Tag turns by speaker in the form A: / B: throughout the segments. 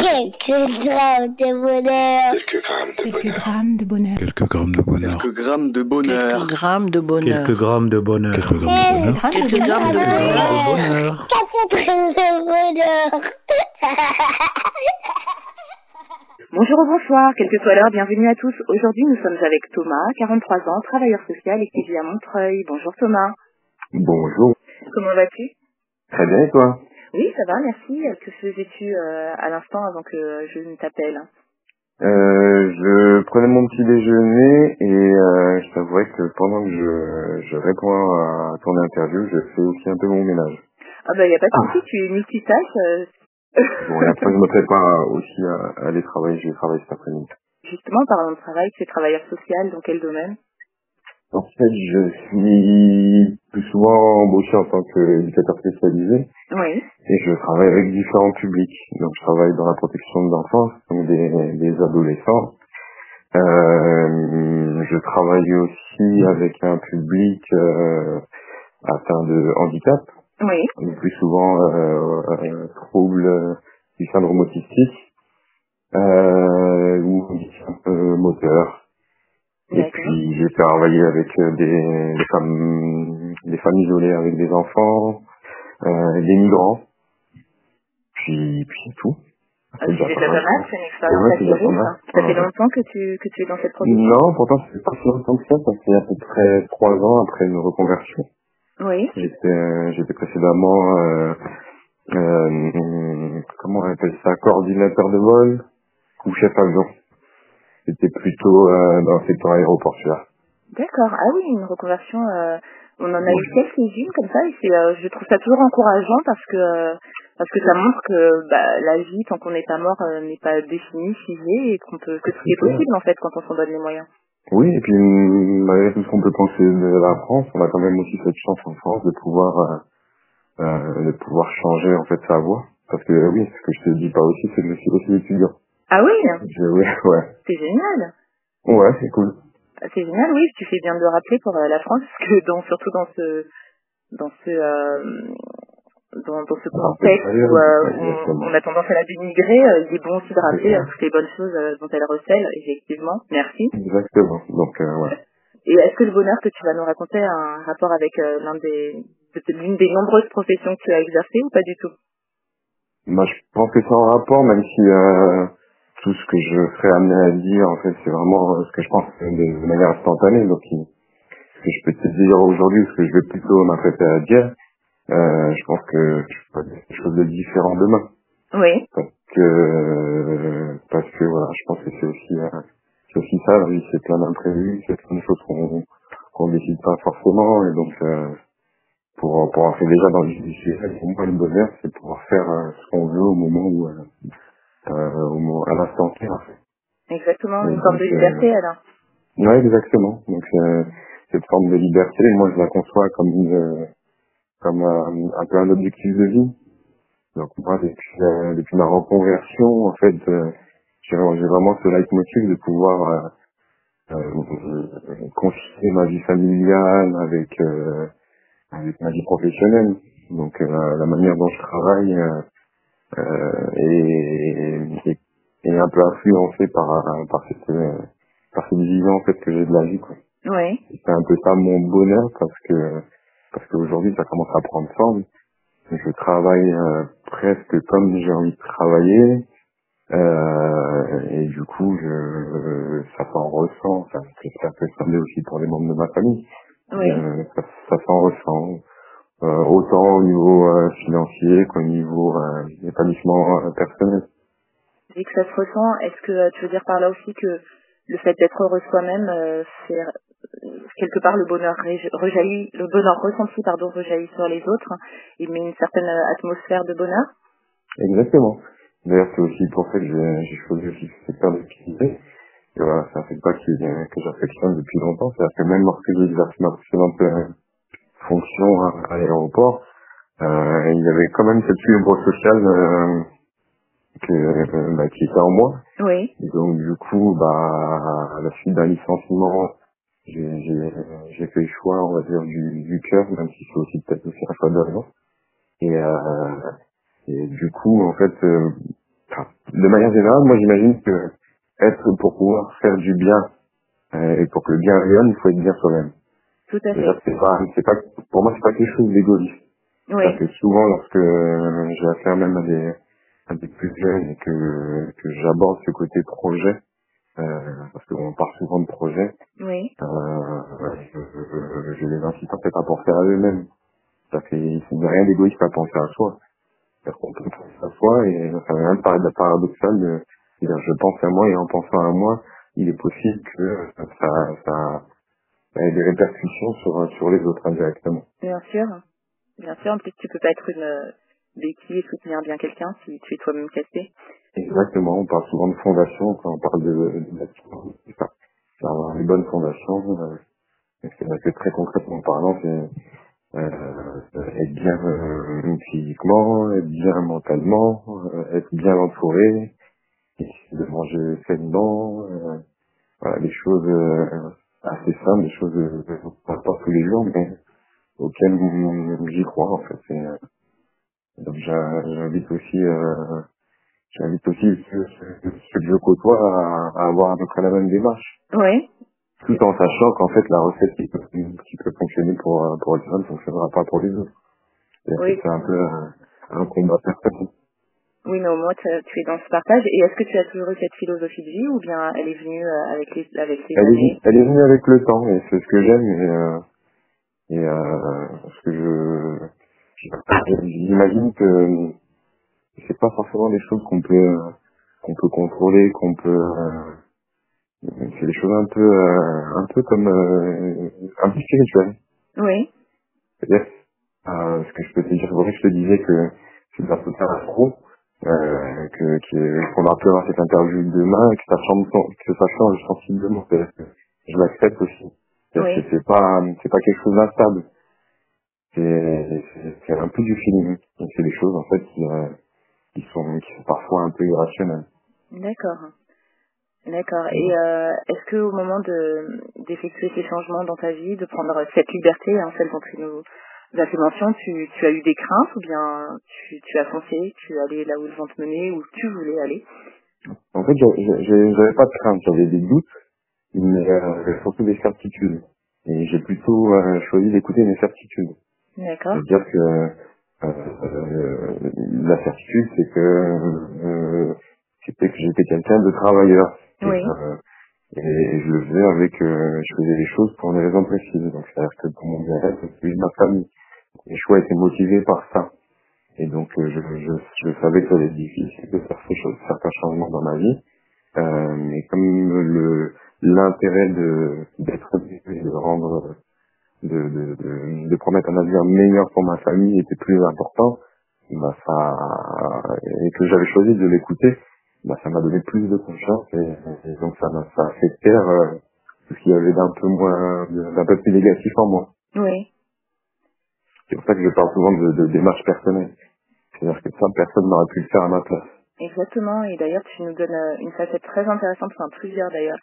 A: Quelques grammes de bonheur.
B: Quelques grammes de
C: Quelques
B: bonheur.
C: grammes de bonheur.
D: Quelques grammes de bonheur.
E: Quelques grammes de bonheur.
F: Quelques grammes de bonheur.
G: Quelques grammes de bonheur.
D: Quelques grammes de bonheur.
F: Quelques grammes de bonheur.
A: Quatre grammes de bonheur.
H: Bonjour ou bonsoir, quelle que soit l'heure, bienvenue à tous. Aujourd'hui, nous sommes avec Thomas, 43 ans, travailleur social et qui vit à Montreuil. Bonjour Thomas.
E: Bonjour.
H: Comment vas-tu
E: Très bien et toi?
H: Oui, ça va, merci. Que faisais-tu euh, à l'instant avant que je ne t'appelle?
E: Euh, Je prenais mon petit déjeuner et euh, je t'avouerais que pendant que je, je réponds à ton interview, je fais aussi un peu mon ménage.
H: Ah bah, il n'y a pas de souci, tu es multitâche. euh,
E: Bon, et après, je me prépare aussi à, à aller travailler. Je vais travailler cet après-midi.
H: Justement, parlant de travail, tu es travailleur social, dans quel domaine?
E: En fait, je suis plus souvent embauché en tant qu'éducateur spécialisé
H: Oui.
E: et je travaille avec différents publics. Donc, je travaille dans la protection de l'enfance, donc des, des adolescents. Euh, je travaille aussi avec un public euh, atteint de handicap,
H: Oui.
E: le plus souvent euh, euh, troubles du syndrome autistique euh, ou un peu moteur. Et puis j'ai travaillé avec euh, des, des femmes des femmes isolées avec des enfants, euh, des migrants. Puis puis c'est tout.
H: Ah, C'est déjà pas mal, c'est une expérience
E: Ouais,
H: assez riche. Ça fait longtemps que tu, que tu es dans cette profession
E: Non, pourtant c'est pas si longtemps que ça, ça fait à peu près trois ans après une reconversion.
H: Oui.
E: J'étais euh, j'étais précédemment euh, euh, comment on appelle ça, coordinateur de vol ou chef avion. C'était plutôt euh, dans le secteur aéroportuaire.
H: D'accord. Ah oui, une reconversion. euh, on en a eu quelques-unes comme ça et c'est, euh, je trouve ça toujours encourageant parce que parce que ça montre que bah, la vie tant qu'on n'est pas mort n'est pas définie, figée et qu'on peut que tout est possible en fait quand on s'en donne les moyens.
E: Oui, et puis mm, malgré tout ce qu'on peut penser de la France, on a quand même aussi cette chance en France de pouvoir de pouvoir changer en fait sa voix. Parce que oui, ce que je te dis pas aussi, c'est que je suis aussi étudiant.
H: Ah oui,
E: Je, oui, ouais.
H: c'est génial.
E: Ouais, c'est cool.
H: Ah, C'est génial, oui. Tu fais bien de le rappeler pour euh, la France parce que dans surtout dans ce dans ce euh, dans, dans ce contexte où euh, on, on a tendance à la dénigrer, euh, il est bon aussi de rappeler toutes les bonnes choses dont elle recèle, effectivement. Merci.
E: Exactement. Donc ouais.
H: Et est-ce que le bonheur que tu vas nous raconter a un rapport avec l'un des peut-être l'une des nombreuses professions que tu as exercées ou pas du tout?
E: Moi, je pense que c'est en rapport, même si euh, tout ce que je serais amené à dire, en fait, c'est vraiment euh, ce que je pense de, de manière instantanée. Donc, ce que je peux te dire aujourd'hui, ce que je vais plutôt m'apprêter à dire, euh, je pense que je peux dire quelque chose de différent demain.
H: Oui.
E: Parce que, euh, parce que voilà, je pense que c'est aussi, euh, c'est aussi ça, la vie, c'est plein d'imprévus, c'est plein de choses qu'on qu'on décide pas forcément, et donc, euh, pour, pour entrer déjà dans le sujet, pour moi, le bonheur, c'est pouvoir faire euh, ce qu'on veut au moment où, euh, euh, au moment, à l'instant T, en fait.
H: Exactement,
E: Oui,
H: une forme de
E: donc, euh,
H: liberté alors.
E: Ouais, exactement. Donc, euh, cette forme de liberté, moi, je la conçois comme une, comme un, un peu un objectif de vie. Donc, moi, depuis, depuis ma reconversion, en fait, j'ai vraiment ce leitmotiv de pouvoir concilier ma vie familiale avec, avec ma vie professionnelle. Donc, euh, la, la manière dont je travaille euh, euh, est, est, est un peu influencée par, par cette, par cette vision en fait que j'ai de la vie. Quoi.
H: Oui.
E: C'est un peu ça mon bonheur parce que parce qu'aujourd'hui ça commence à prendre forme. Je travaille euh, presque comme j'ai envie de travailler euh, et du coup je ça s'en ressent. Ça, ça peut sembler aussi pour les membres de ma famille. Euh, ça, ça s'en ressent euh, autant au niveau euh, financier qu'au niveau euh, établissement euh, personnel.
H: Et que ça se ressent, est-ce que tu veux dire par là aussi que le fait d'être heureux soi-même euh, quelque part le bonheur rejaillit, le bonheur ressenti pardon rejaillit sur les autres, il met une certaine atmosphère de bonheur?
E: Exactement. D'ailleurs, c'est aussi pour ça que j'ai choisi aussi ce secteur d'activité. Et voilà, c'est un secteur euh, que j'affectionne depuis longtemps. C'est-à-dire que même lorsque j'ai exercé ma précédente fonction à, à l'aéroport, euh, il y avait quand même cette fibre sociale euh, que, euh, bah, qui était en moi.
H: Oui.
E: Et donc, du coup, bah, à la suite d'un licenciement, j'ai j'ai- j'ai fait le choix, on va dire, du, du cœur, même si c'est aussi peut-être aussi un choix de raison. Et, euh, et du coup, en fait, euh, de manière générale, moi j'imagine que être pour pouvoir faire du bien euh, et pour que le bien vienne, il faut être bien soi-même.
H: Tout à fait.
E: C'est pas, c'est pas, pour moi, c'est pas quelque chose d'égoïste.
H: Oui,
E: Parce que souvent, lorsque euh, j'ai affaire même à des, à des plus jeunes et que, que j'aborde ce côté projet, euh, parce qu'on parle souvent de projet,
H: oui,
E: euh, je, je- je les incite en fait à penser à eux-mêmes. C'est-à-dire qu'il n'y a rien d'égoïste à penser à soi. C'est-à-dire qu'on peut penser à soi et ça va même paraître paradoxal de dire je pense à moi et en pensant à moi, il est possible que ça, ça, ait des répercussions sur, sur les autres indirectement.
H: bien sûr. Bien sûr, en plus tu peux pas être une euh, béquille et soutenir bien quelqu'un si tu es toi-même cassé.
E: Exactement, on parle souvent de fondation quand on parle de, de ça. C'est avoir une bonne fondation. Euh, et c'est très concrètement parlant, c'est euh, être bien euh, physiquement, être bien mentalement, euh, être bien entouré, essayer de manger sainement, euh, voilà, des choses euh, assez simples, des choses euh, pas, pas tous les jours, mais auxquelles j'y crois en fait. Et, euh, donc j'invite aussi euh, j'invite aussi ceux, que je côtoie à, à avoir à peu près la même démarche.
H: Oui,
E: Tout en sachant qu'en fait la recette qui peut, qui peut fonctionner pour, pour les uns ne fonctionnera pas pour les autres.
H: Oui.
E: que c'est un peu un, un combat personnel.
H: Oui, mais au moins tu, tu es dans ce partage. Et est-ce que tu as toujours eu cette philosophie de vie ou bien elle est venue euh, avec les, avec les
E: Elle est,
H: années
E: elle est venue avec le temps et c'est ce que j'aime et, euh, et euh, ce que je j'imagine que c'est pas forcément des choses qu'on peut qu'on peut contrôler, qu'on peut euh, c'est des choses un peu un peu comme un peu spirituelles.
H: Oui,
E: C'est-à-dire ce que je peux te dire, vrai, je te disais que c'est un peu un pro, euh, que que- qu'on va avoir cette interview demain, que ça change que ça change sensiblement. C'est-à-dire que je l'accepte aussi. C'est-à-dire
H: Oui.
E: que c'est pas c'est pas quelque chose d'instable. C'est c'est- c'est un peu du feeling. Donc, C'est des choses en fait qui, euh, qui sont qui sont parfois un peu irrationnelles.
H: d'accord. D'accord. Et euh, est-ce que au moment de d'effectuer ces changements dans ta vie, de prendre cette liberté, hein, celle dont tu nous as fait mention, tu, tu as eu des craintes ou bien tu, tu as foncé, tu allé là où ils vont te mener, où tu voulais aller?
E: En fait, j'a- j'a- j'a- j'avais pas de crainte, j'avais des doutes, mais euh, surtout des certitudes. Et j'ai plutôt euh, choisi d'écouter mes certitudes.
H: D'accord.
E: C'est-à-dire que euh, la certitude, c'est que c'était que j'étais quelqu'un de travailleur.
H: Oui.
E: Et, je le faisais avec, euh, je faisais les choses pour une raison précise. Donc c'est-à-dire que pour mon bien-être, et celui de ma famille. Mes choix étaient motivés par ça. Et donc euh, je, je, je savais que ça allait être difficile de faire ces choses, certains changements dans ma vie. Euh, mais comme le l'intérêt de d'être de rendre de, de, de, de promettre un avenir meilleur pour ma famille était plus important, bah ça et que j'avais choisi de l'écouter, bah ça m'a donné plus de confiance et, et donc ça m'a ça a fait taire euh, ce qu'il y avait d'un peu moins d'un peu plus négatif en moi.
H: Oui.
E: C'est pour ça que je parle souvent de, de démarche personnelle. C'est-à-dire que ça, personne n'aurait pu le faire à ma place.
H: Exactement. Et d'ailleurs, tu nous donnes euh, une facette très intéressante, enfin plusieurs d'ailleurs,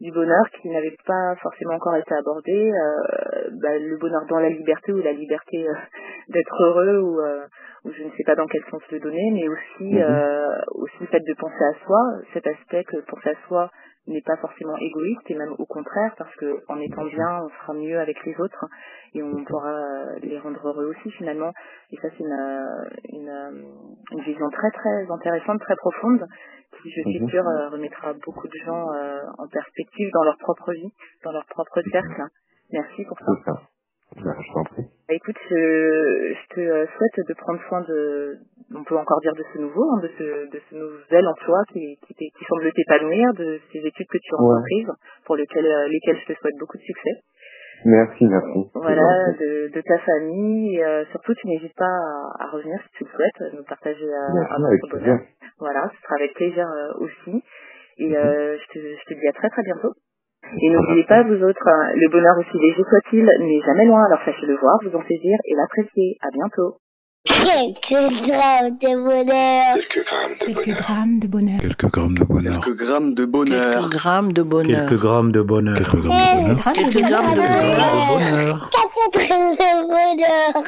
H: du bonheur qui n'avait pas forcément encore été abordé. Euh, bah, le bonheur dans la liberté ou la liberté euh, d'être heureux ou, euh, ou je ne sais pas dans quel sens le donner, mais aussi
E: Mhm.
H: euh, aussi le fait de penser à soi, cet aspect que penser à soi n'est pas forcément égoïste et même au contraire parce que en étant bien on sera mieux avec les autres et on pourra les rendre heureux aussi finalement. Et ça c'est une, une, une vision très très intéressante très profonde qui je suis
E: Mhm.
H: sûre remettra beaucoup de gens euh, en perspective dans leur propre vie dans leur propre cercle merci pour ça.
E: Bah, je t'en prie.
H: bah, écoute, je, je te euh, souhaite de prendre soin de, on peut encore dire de ce nouveau, hein, de ce, de ce nouvel emploi qui, qui, semble t'épanouir, de ces études que tu as
E: Ouais.
H: entreprises, pour lesquelles, euh, lesquelles je te souhaite beaucoup de succès.
E: Merci, merci. C'est
H: Voilà, de, de ta famille, et, euh, surtout tu n'hésites pas à, à revenir si tu le souhaites, nous partager euh,
E: sûr, avec
H: autre bonheur.
E: plaisir.
H: Voilà, ce sera avec plaisir euh, aussi. Et
E: Mhm.
H: euh, je, te, je te dis à très très bientôt. Et n'oubliez pas, vous autres, hein, le bonheur aussi léger soit-il n'est jamais loin, alors sachez le voir, vous en saisir et l'apprécier. À bientôt.
A: Quelques grammes de bonheur.
B: Quelques grammes de
D: Quelques
B: bonheur.
D: grammes de bonheur.
F: Quelques grammes de bonheur.
B: Quelques grammes de bonheur.
F: Quelques grammes de bonheur.
C: Quelques grammes de bonheur.
F: Quelques grammes de bonheur.
D: Quelques grammes de
A: Quelques
D: bonheur.
A: grammes de
C: bonheur.
A: Quatre grammes de bonheur.